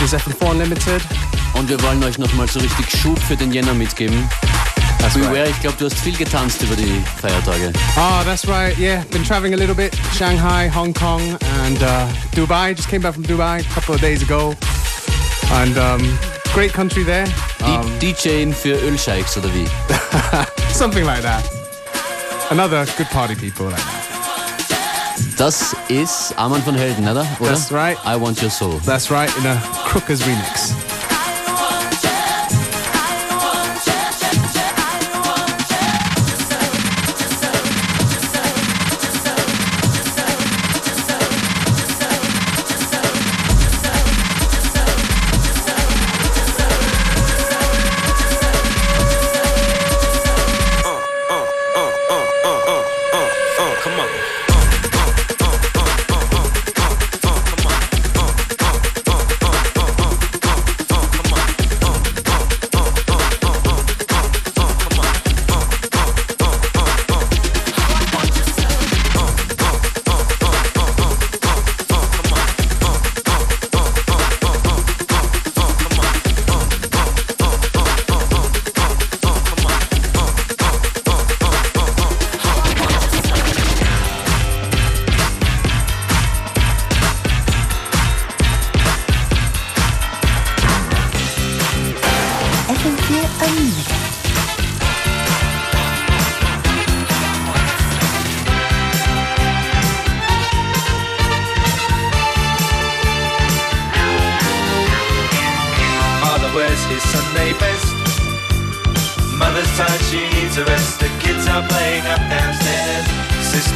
ist FM4 Unlimited. Und wir wollen euch nochmal so richtig Schub für den Jänner mitgeben. That's Beware, right. ich glaube, du hast viel getanzt über die Feiertage. Oh, that's right. Yeah, been traveling a little bit. Shanghai, Hong Kong, and uh, Dubai. Just came back from Dubai a couple of days ago. And um, great country there. Um, DJing für Ölscheichs oder wie? something like that. Another good party people like that. Das ist Arman Helden, oder? oder? That's right. I Want Your Soul. That's right, in a Crookers remix.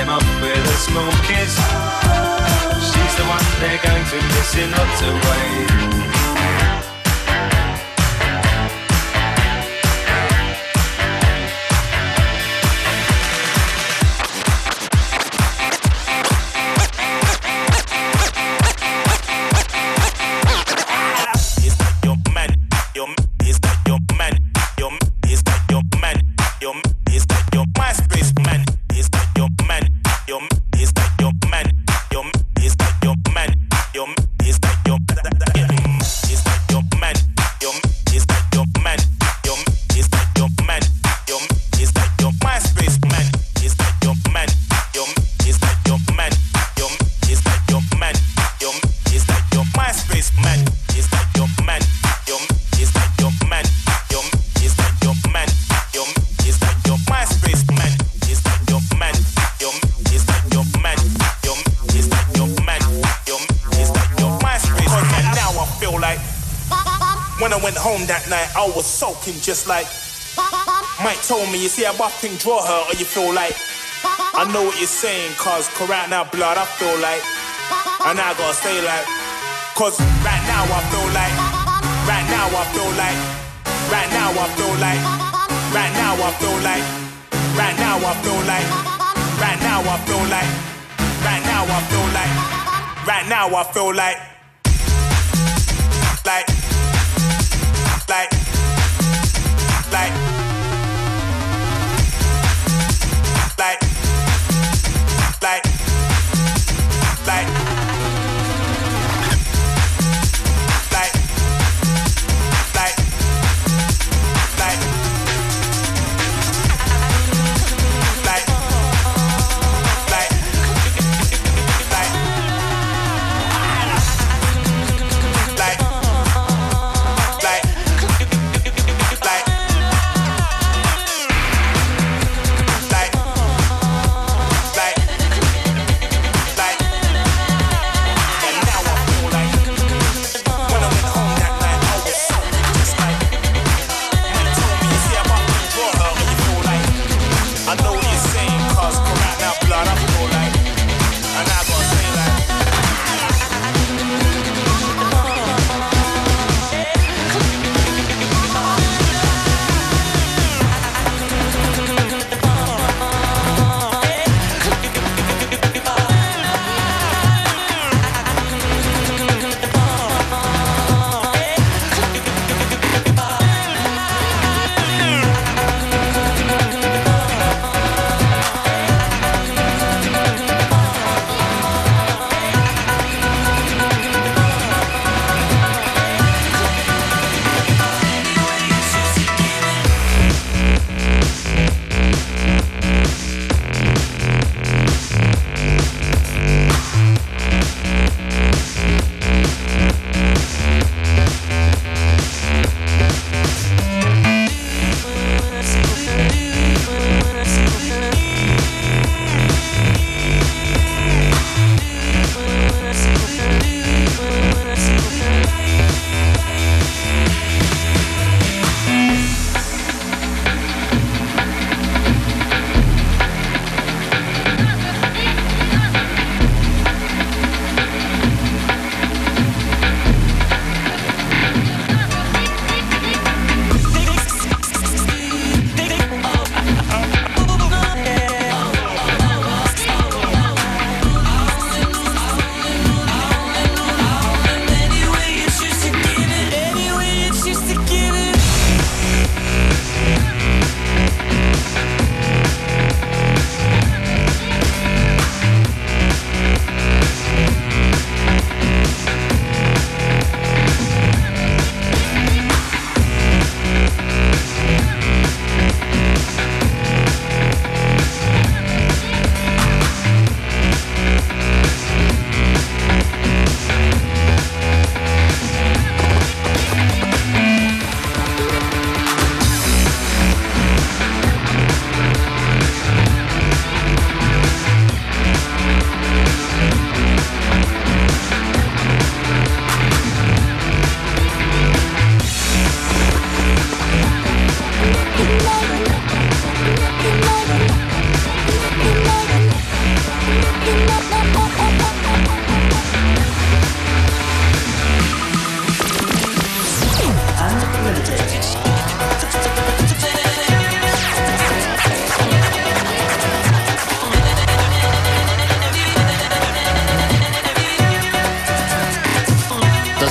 him up with a small kiss. She's the one they're going to miss in lots of ways. just like Mike told me, you see how buffing draw her, or you feel like I know what you're saying, cause cause right now blood I feel like And I gotta stay like Cause right now I feel like Right now I feel like Right now I feel like Right now I feel like Right now I feel like Right now I feel like Right now I feel like Right now I feel like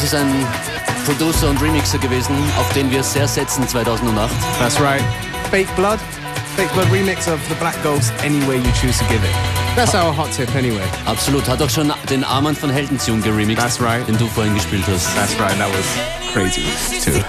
ist ein Producer und Remixer gewesen, auf den wir sehr setzen 2008. That's right. Fake Blood. Fake Blood remix of The Black Ghost, any way you choose to give it. That's our hot tip anyway. Absolut. Hat auch schon den Armand von Heldentune geremixed, That's right. den du vorhin gespielt hast. That's right, that was crazy too.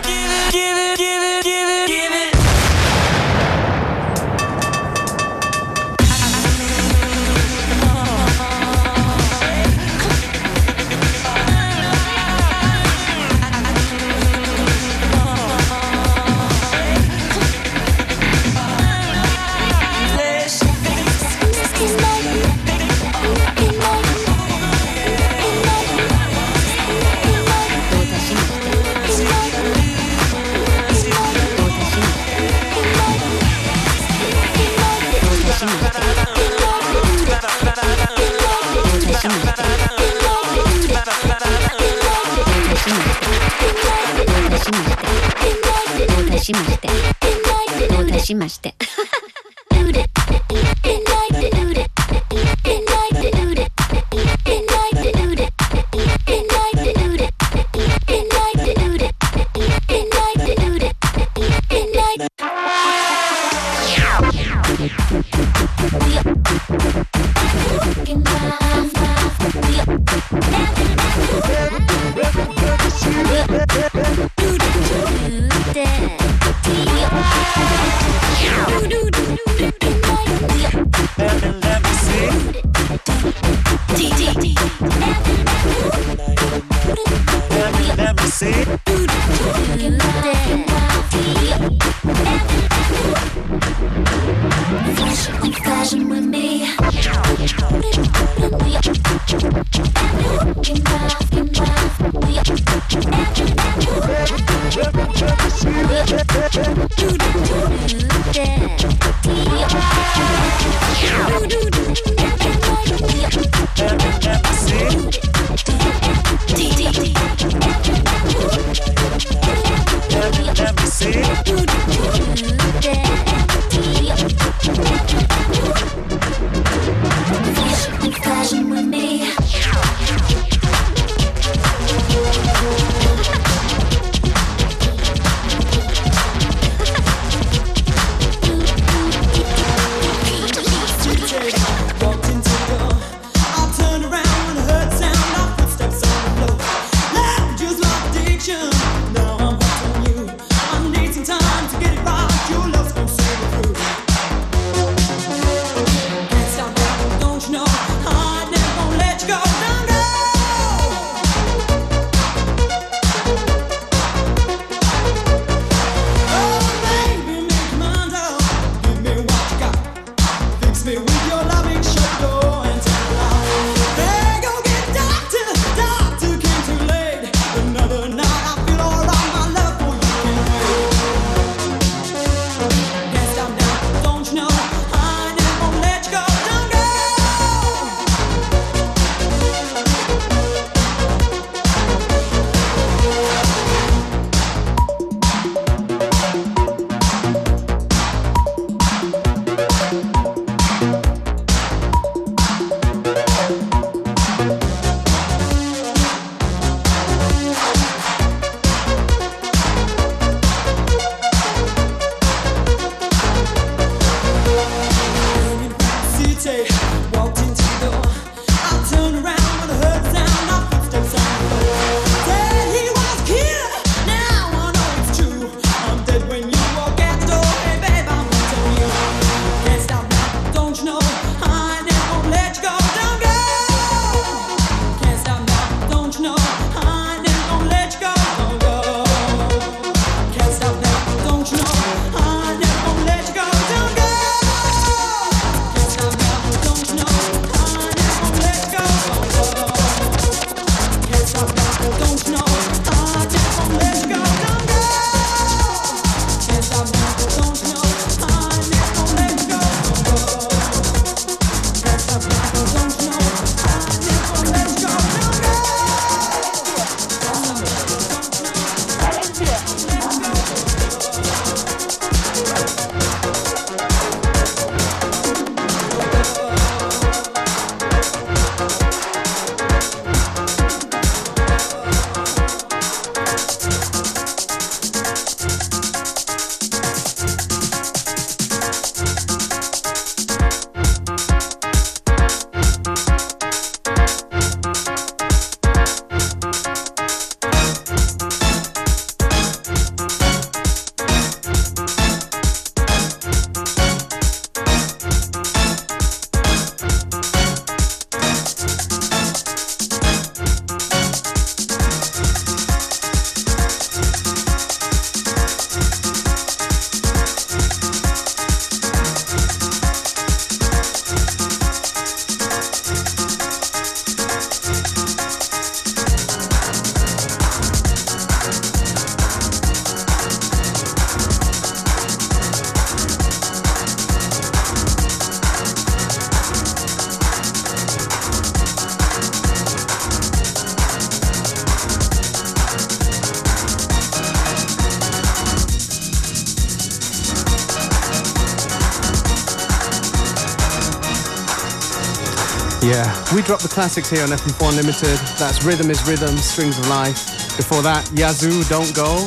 We drop the classics here on FM4 Unlimited. That's Rhythm is Rhythm, Strings of Life. Before that, Yazoo, Don't Go.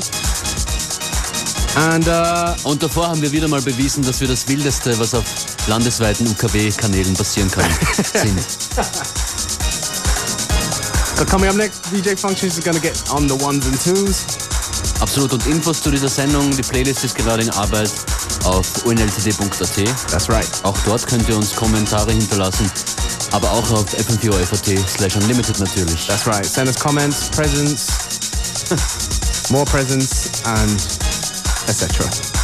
And uh, Und davor haben wir wieder mal bewiesen, dass wir das Wildeste, was auf landesweiten UKW-Kanälen passieren kann, sind. so coming up next, DJ Functions is gonna get on the ones and twos. Absolut. Und Infos zu dieser Sendung, die Playlist ist gerade in Arbeit auf unltd.at. That's right. Auch dort könnt ihr uns Kommentare hinterlassen, aber auch auf fm4 slash unlimited natürlich. That's right. Send us comments, presents, more presents, and etc.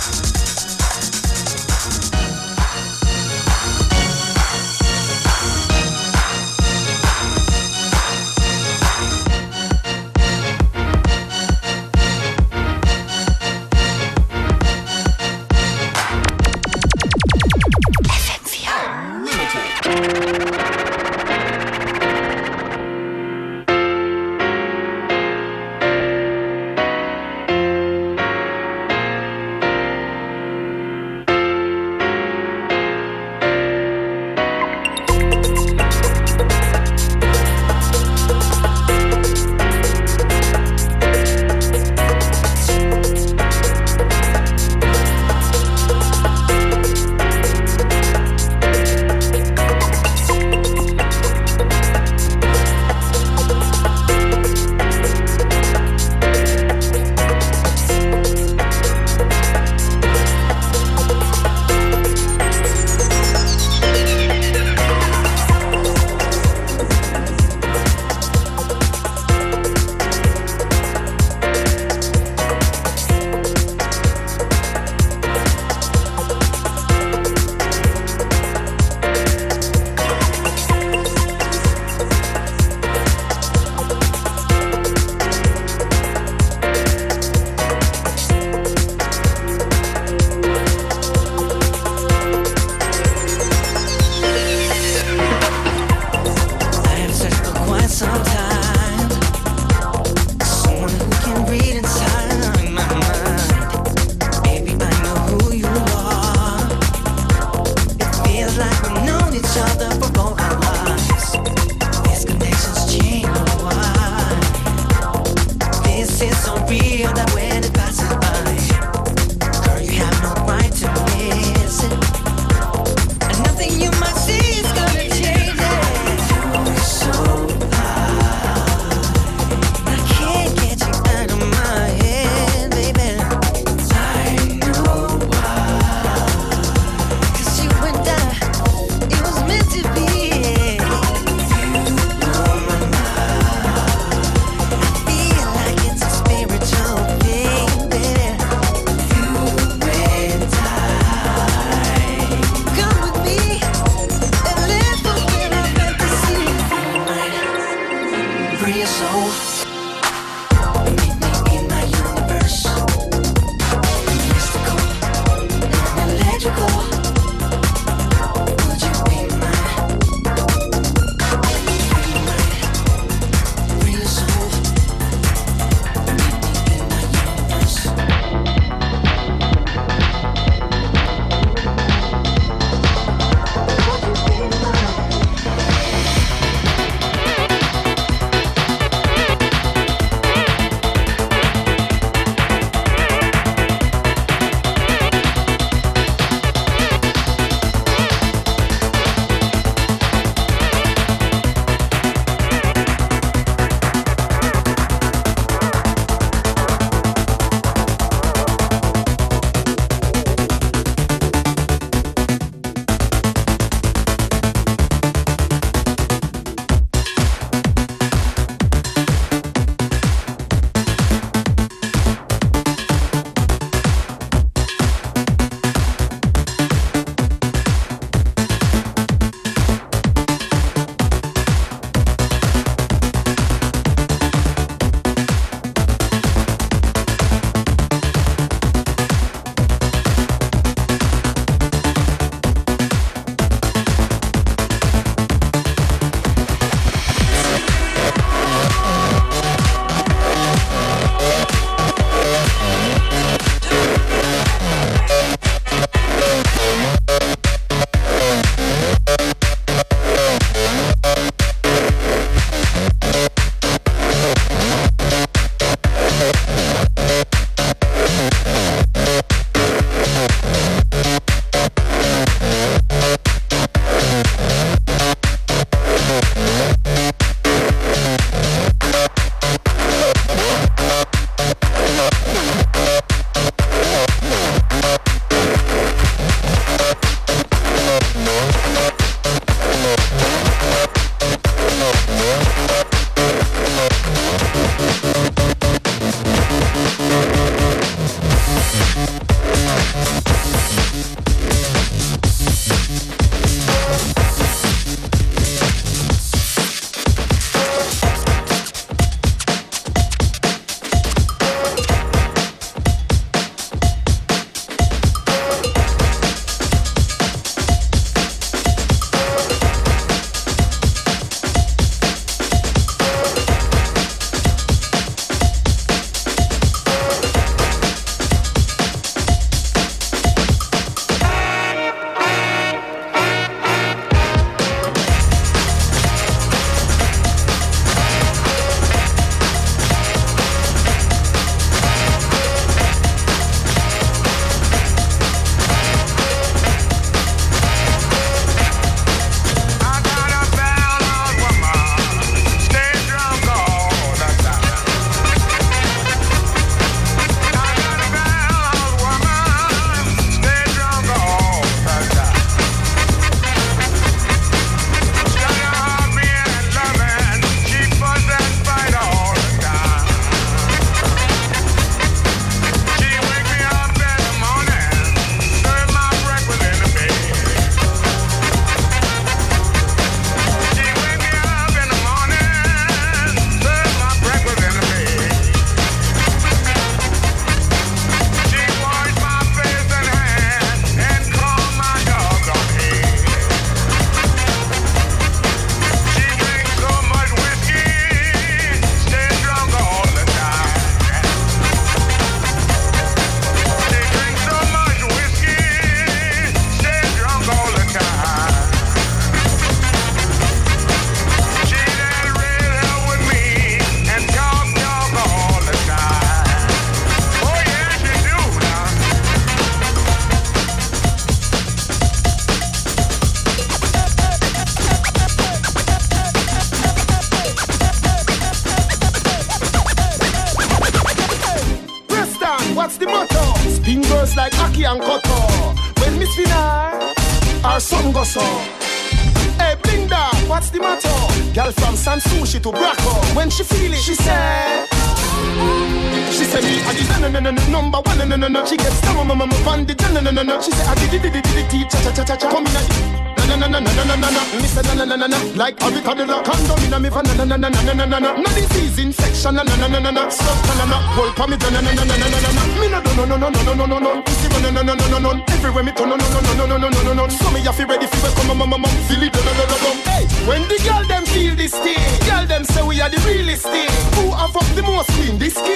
Like the rock condom in a me van no no no no no no no no no. Disease infection no no no no no no. Stop no no no. Hold pa me no no no no no no no no. Me no no no no no no no no no. Pussy no no no no no no. Everywhere me turn no no no no no no no no no. So me have to ready for come mama mama feel it no no no no no. Hey, when the girl them feel this thing, girl them say we are the realest thing. Who have up the most queen this key?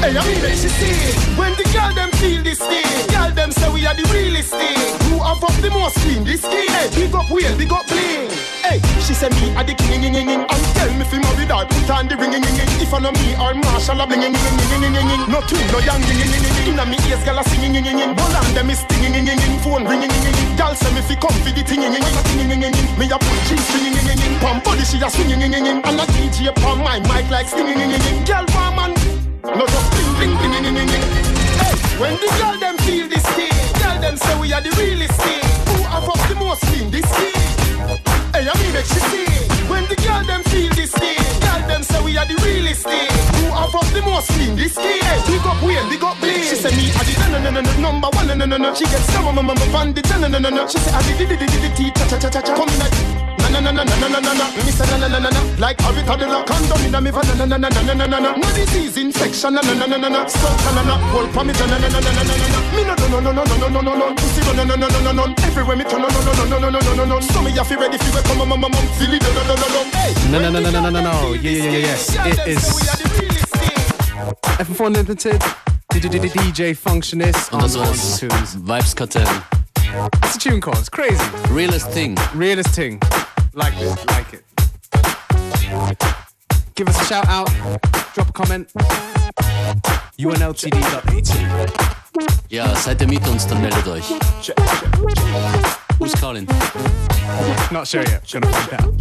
Hey, I mean, she see When the girl them feel this thing Girl them say we are the realest thing Who have up the most queen this king Hey, big up wheel, big up bling Hey, she say me are the king ing, ing, ing, ing. And tell me if you marry her Put on the ring ing, ing, ing. If I know me or Marshall a bling ing, ing, ing, ing, ing, ing. No two, no young ing, ing, ing, ing. Inna me ears, girl a singing ing, ing, ing. Hold on, them is stinging ing, ing, ing. Phone ringing ing, ing, ing. Girl say me fi come fi the thing ing, ing, ing. Ing, ing, ing, ing. Me a put cheese stringing ing, ing, ing. Pam body she a swinging ing, ing, ing. And a DJ pam my mic like stinging ing, ing, ing. Girl, woman, no just bling, bling, bling, ing, ing, ing, ing. Hey, when the girl them feel this thing, girl them say we are the realest thing. Who have up the most thing this thing? Hey, I mean make she see. When the girl them feel this thing, girl them say we are the realest thing. Who have up the most thing this thing? Big up wheel, big up bling. She say me are the no no no no number one no no no. She gets some mama mama van the no no no no. She say I the the the the the cha cha cha cha cha. Come in. Na na na na na na na na Me say na na na na na Like a the lock Condom in a me na na na na na na na No disease infection na na na na na na Stuff na na na pa me na na na na na na na Me no no no no no no no no no Pussy no no no no no no no Everywhere me turn no no no no no no no no no So me have to ready for come mama mama Feel it no no no no no Hey No, no, no, no, no, no, no. Yeah, yeah, yeah, yes. It is FM4 Unlimited. DJ Functionist on war Ones das and Twos. Vibes-Kartell. What's the tune called? It's crazy. Realest Thing. Realest thing. Like it, like it. Give us a shout out. Drop a comment. unltd.at. Ja, seid ihr mit uns, dann meldet euch. Who's calling? Not sure yet. Gonna find out.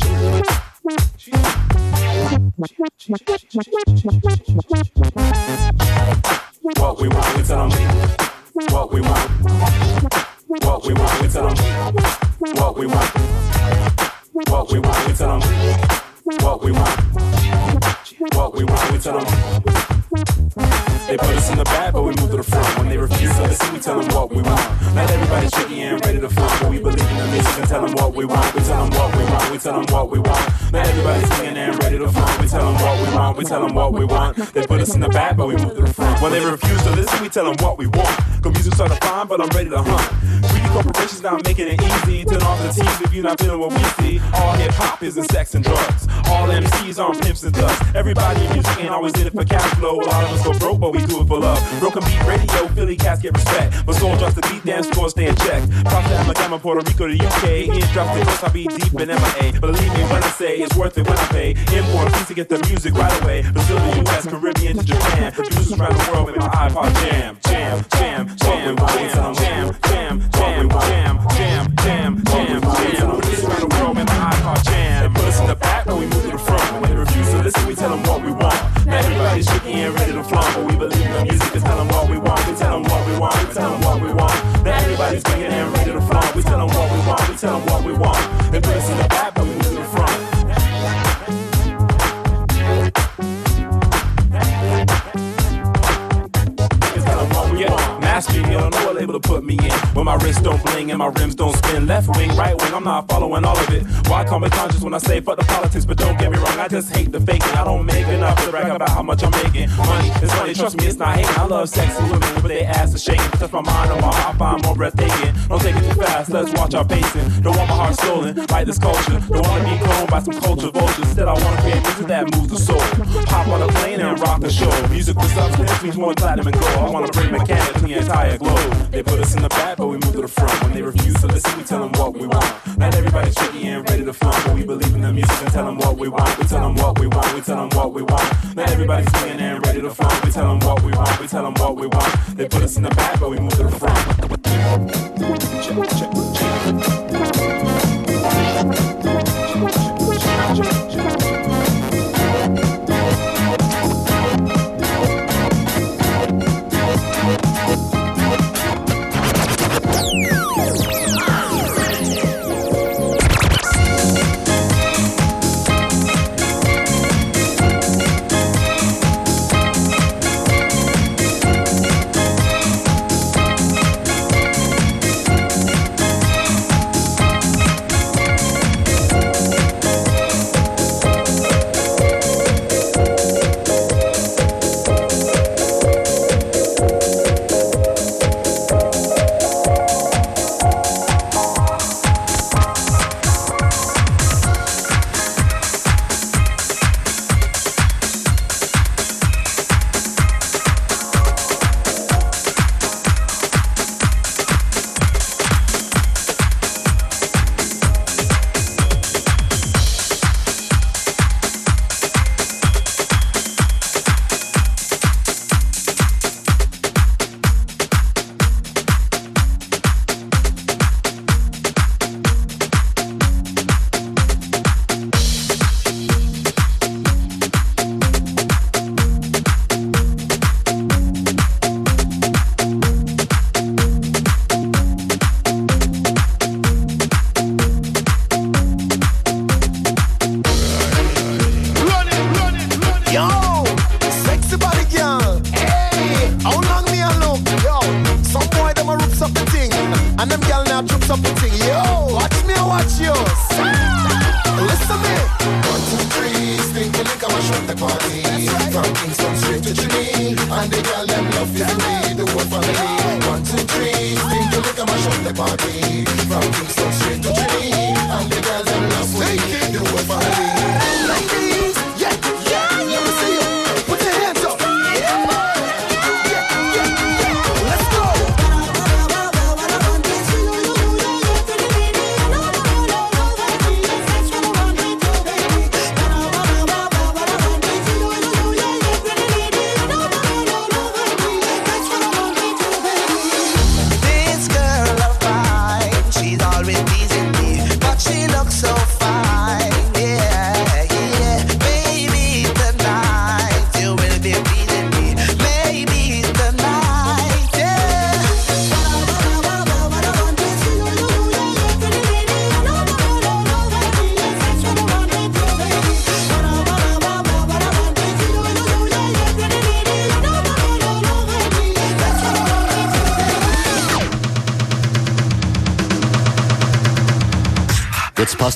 What we want, we tell them. What we want. What we want, we tell them. What we want. What we want, we tell them. What we want. What we want, we tell them. They put us in the back, but we move to the front. When they refuse to listen, we tell them what we want. Not everybody's shaky and ready to but we believe in the music and tell them what we want. We tell them what we want. We tell them what we want. Not everybody's singing and ready to flaunt. We tell them what we want. We tell them what we want. They put us in the back, but we move to the front. When they refuse to listen, we tell them what we want. Cause music's hard to find, but I'm ready to hunt. Greedy corporations not making it easy. Turn off the TVs if you're not feeling what we see. All hip hop is in sex and drugs. All MCs on pimps and thugs. Everybody in music ain't always in it for cash flow. A lot of us go broke, but we do it for love. Broken beat radio, Philly cats get respect. But soul drops the beat, dance floor stay in check. To Alabama, Puerto Rico, the UK. Ears drop the coast, I be deep in MIA. Believe me when I say it's worth it when I pay. Import fees to get the music right away. Brazil to US, Caribbean to Japan. Producers around the world with my iPod jam. Jam, jam, jam, jam, jam, jam, jam, jam, jam, jam, jam, jam. Producers around the world with my iPod jam. They put us in the back, but we move to the front. When they refuse to listen, we tell them what we want. Everybody's shaky and ready to flaunt, but we believe in the music. Tell them what we want. We tell them what we want. We tell them what we want. Everybody's bringing and ready to flaunt. We tell them what we want. We tell them what we want. They put us in the back, but we move to the front. Masking, you don't know what label to put me in. When my wrists don't bling and my rims don't spin. Left wing, right wing, I'm not following all of it. Why call me conscious when I say fuck the politics? But don't get me wrong, I just hate the faking. I don't make enough to brag about how much I'm making. Money is money, trust me, it's not hating. I love sexy women, but they ass are shaking. Touch my mind on my heart, find more breathtaking. Don't take it too fast, let's watch our pacing. Don't want my heart stolen by this culture. Don't wanna be cloned by some culture vultures. Instead, I wanna create music that moves the soul. Hop on a plane and rock the show. Music with substance means more platinum and gold. I wanna bring mechanics to the entire globe. They put us in the back, but we move to the front. When they refuse to listen, we tell them what we want. Not everybody's tricky and ready to flaunt, but we believe in the music and tell them what we want. We tell them what we want. We tell them what we want. Not everybody's swinging and ready to flaunt. We tell them what we want. We tell them what we want. They put us in the back, but we move to the front. Check, check, check.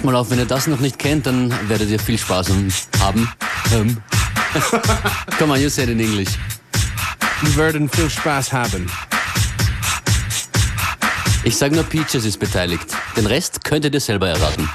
Mal auf, wenn ihr das noch nicht kennt, dann werdet ihr viel Spaß haben. Ähm. Come on, you said in English. Wir werden viel Spaß haben. Ich sage nur Peaches ist beteiligt. Den Rest könntet ihr selber erraten.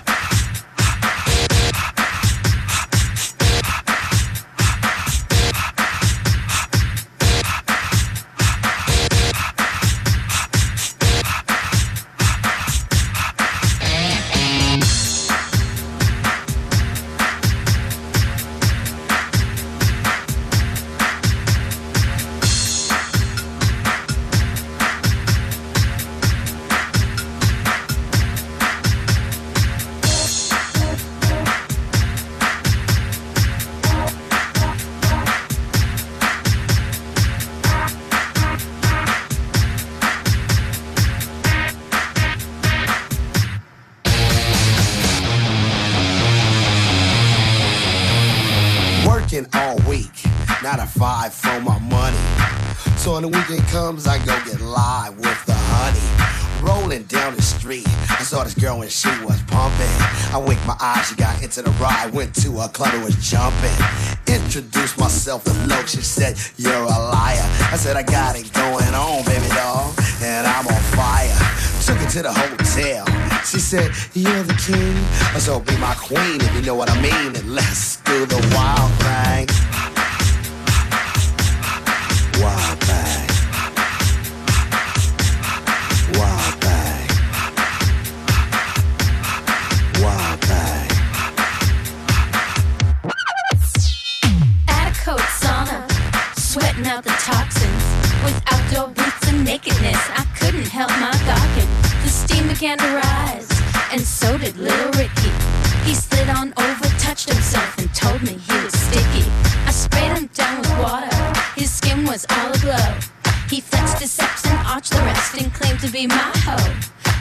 Rolling down the street, I saw this girl and she was pumping. I winked my eyes, she got into the ride, went to a club and was jumping. Introduced myself to Loc, she said, You're a liar. I said, I got it going on, baby doll, and I'm on fire. Took her to the hotel. She said, You're the king. I Be my queen if you know what I mean. And let's do the wild thing. The toxins. With outdoor boots and nakedness, I couldn't help my gawking. The steam began to rise, and so did little Ricky. He slid on over, touched himself, and told me he was sticky. I sprayed him down with water, his skin was all aglow. He flexed his steps and arched the rest and claimed to be my hoe.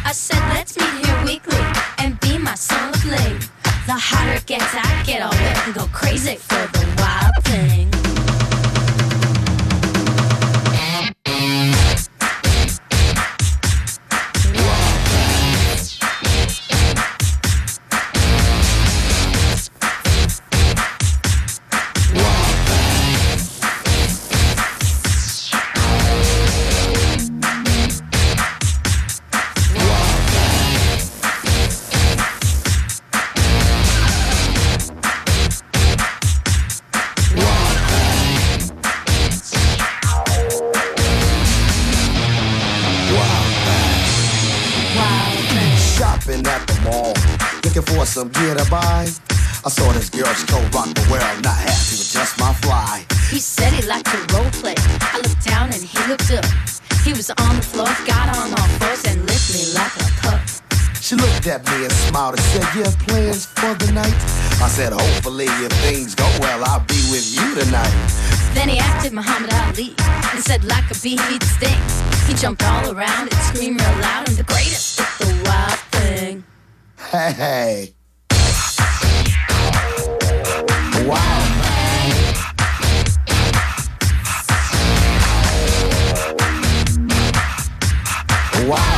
I said, let's meet here weekly and be my son of late. The hotter it gets, I get all wet and go crazy for the wild thing. Looking for some gear to buy. I saw this girl, she go rock the world, not happy with just my fly. He said he liked to role play. I looked down and he looked up. He was on the floor, got on all fours and licked me like a pup. She looked at me and smiled and said, You have plans for the night? I said, Hopefully, if things go well, I'll be with you tonight. Then he acted Muhammad Ali and said, like a bee, he'd sting. He jumped all around and screamed real loud. I'm the greatest at the wild thing. Hey. Wow. Wow.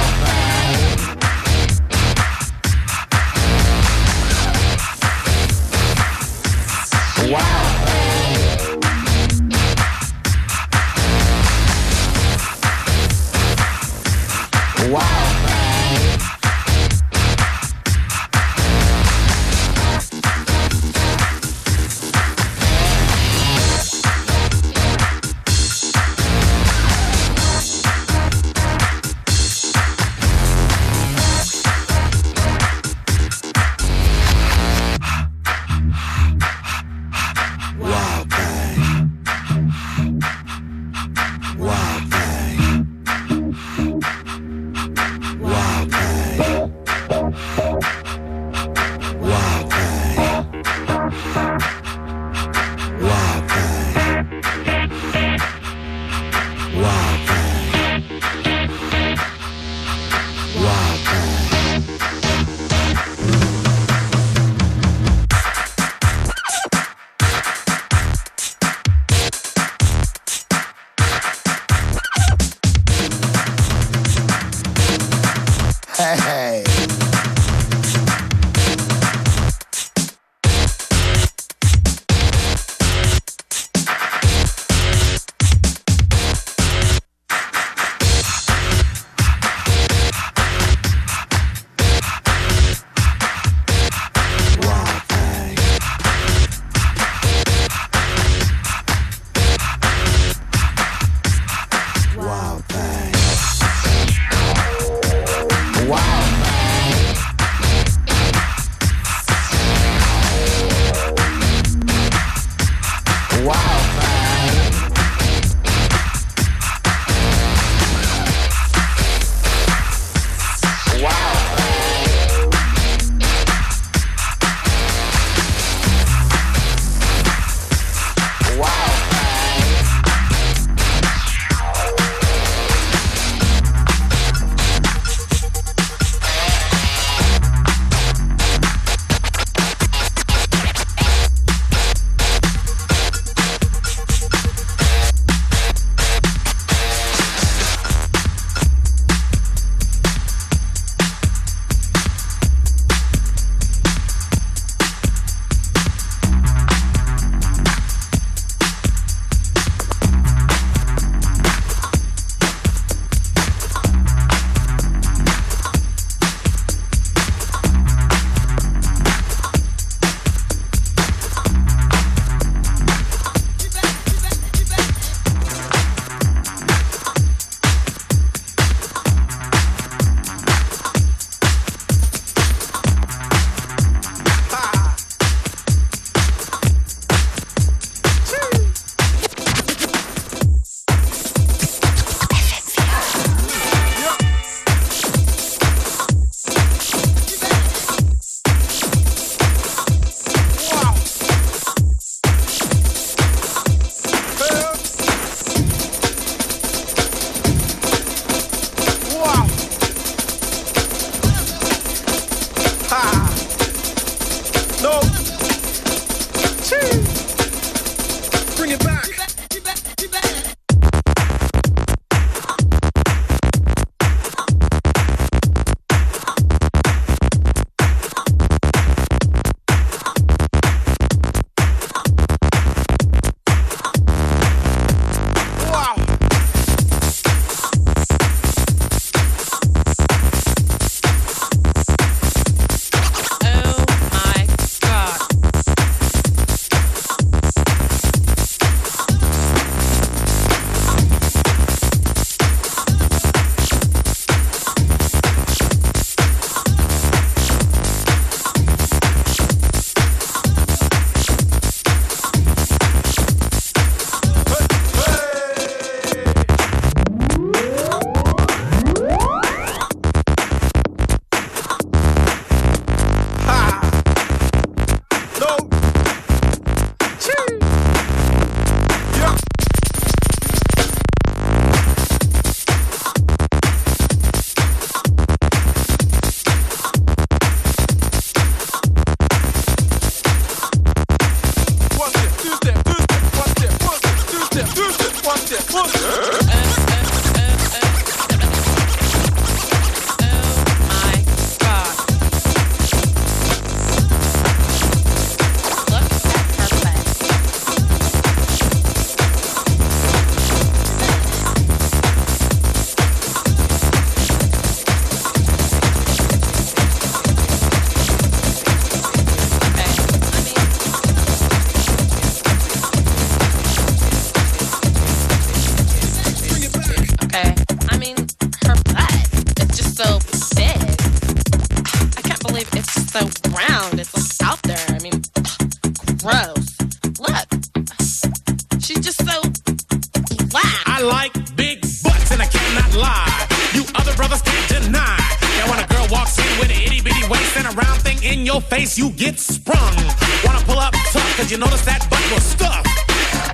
Can't deny. That when a girl walks in with an itty bitty waist and a round thing in your face, you get sprung. Wanna pull up tough, cause you notice that butt was stuffed.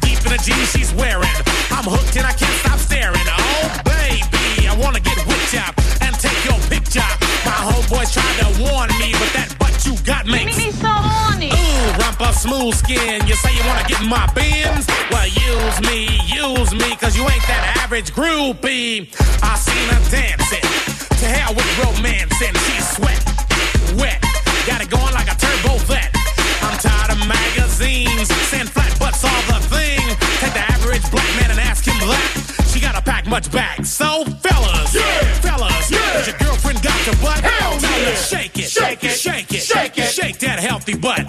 Deep in the jeans she's wearing. I'm hooked and I can't stop staring. Oh, baby, I wanna get whipped up and take your picture. My homeboys tried to warn smooth skin. You say you wanna get in my Benz? Well, use me, use me, cause you ain't that average groupie. I seen her dancing. To hell with romancing. She's sweat, wet. Got it going like a turbo vet. I'm tired of magazines saying flat butts all the thing. Take the average black man and ask him that. She gotta pack much back. So, fellas, yeah. fellas, yeah. does your girlfriend got your butt? Hell Tell her yeah. shake it, Shake it. shake it, Shake it. shake that healthy butt.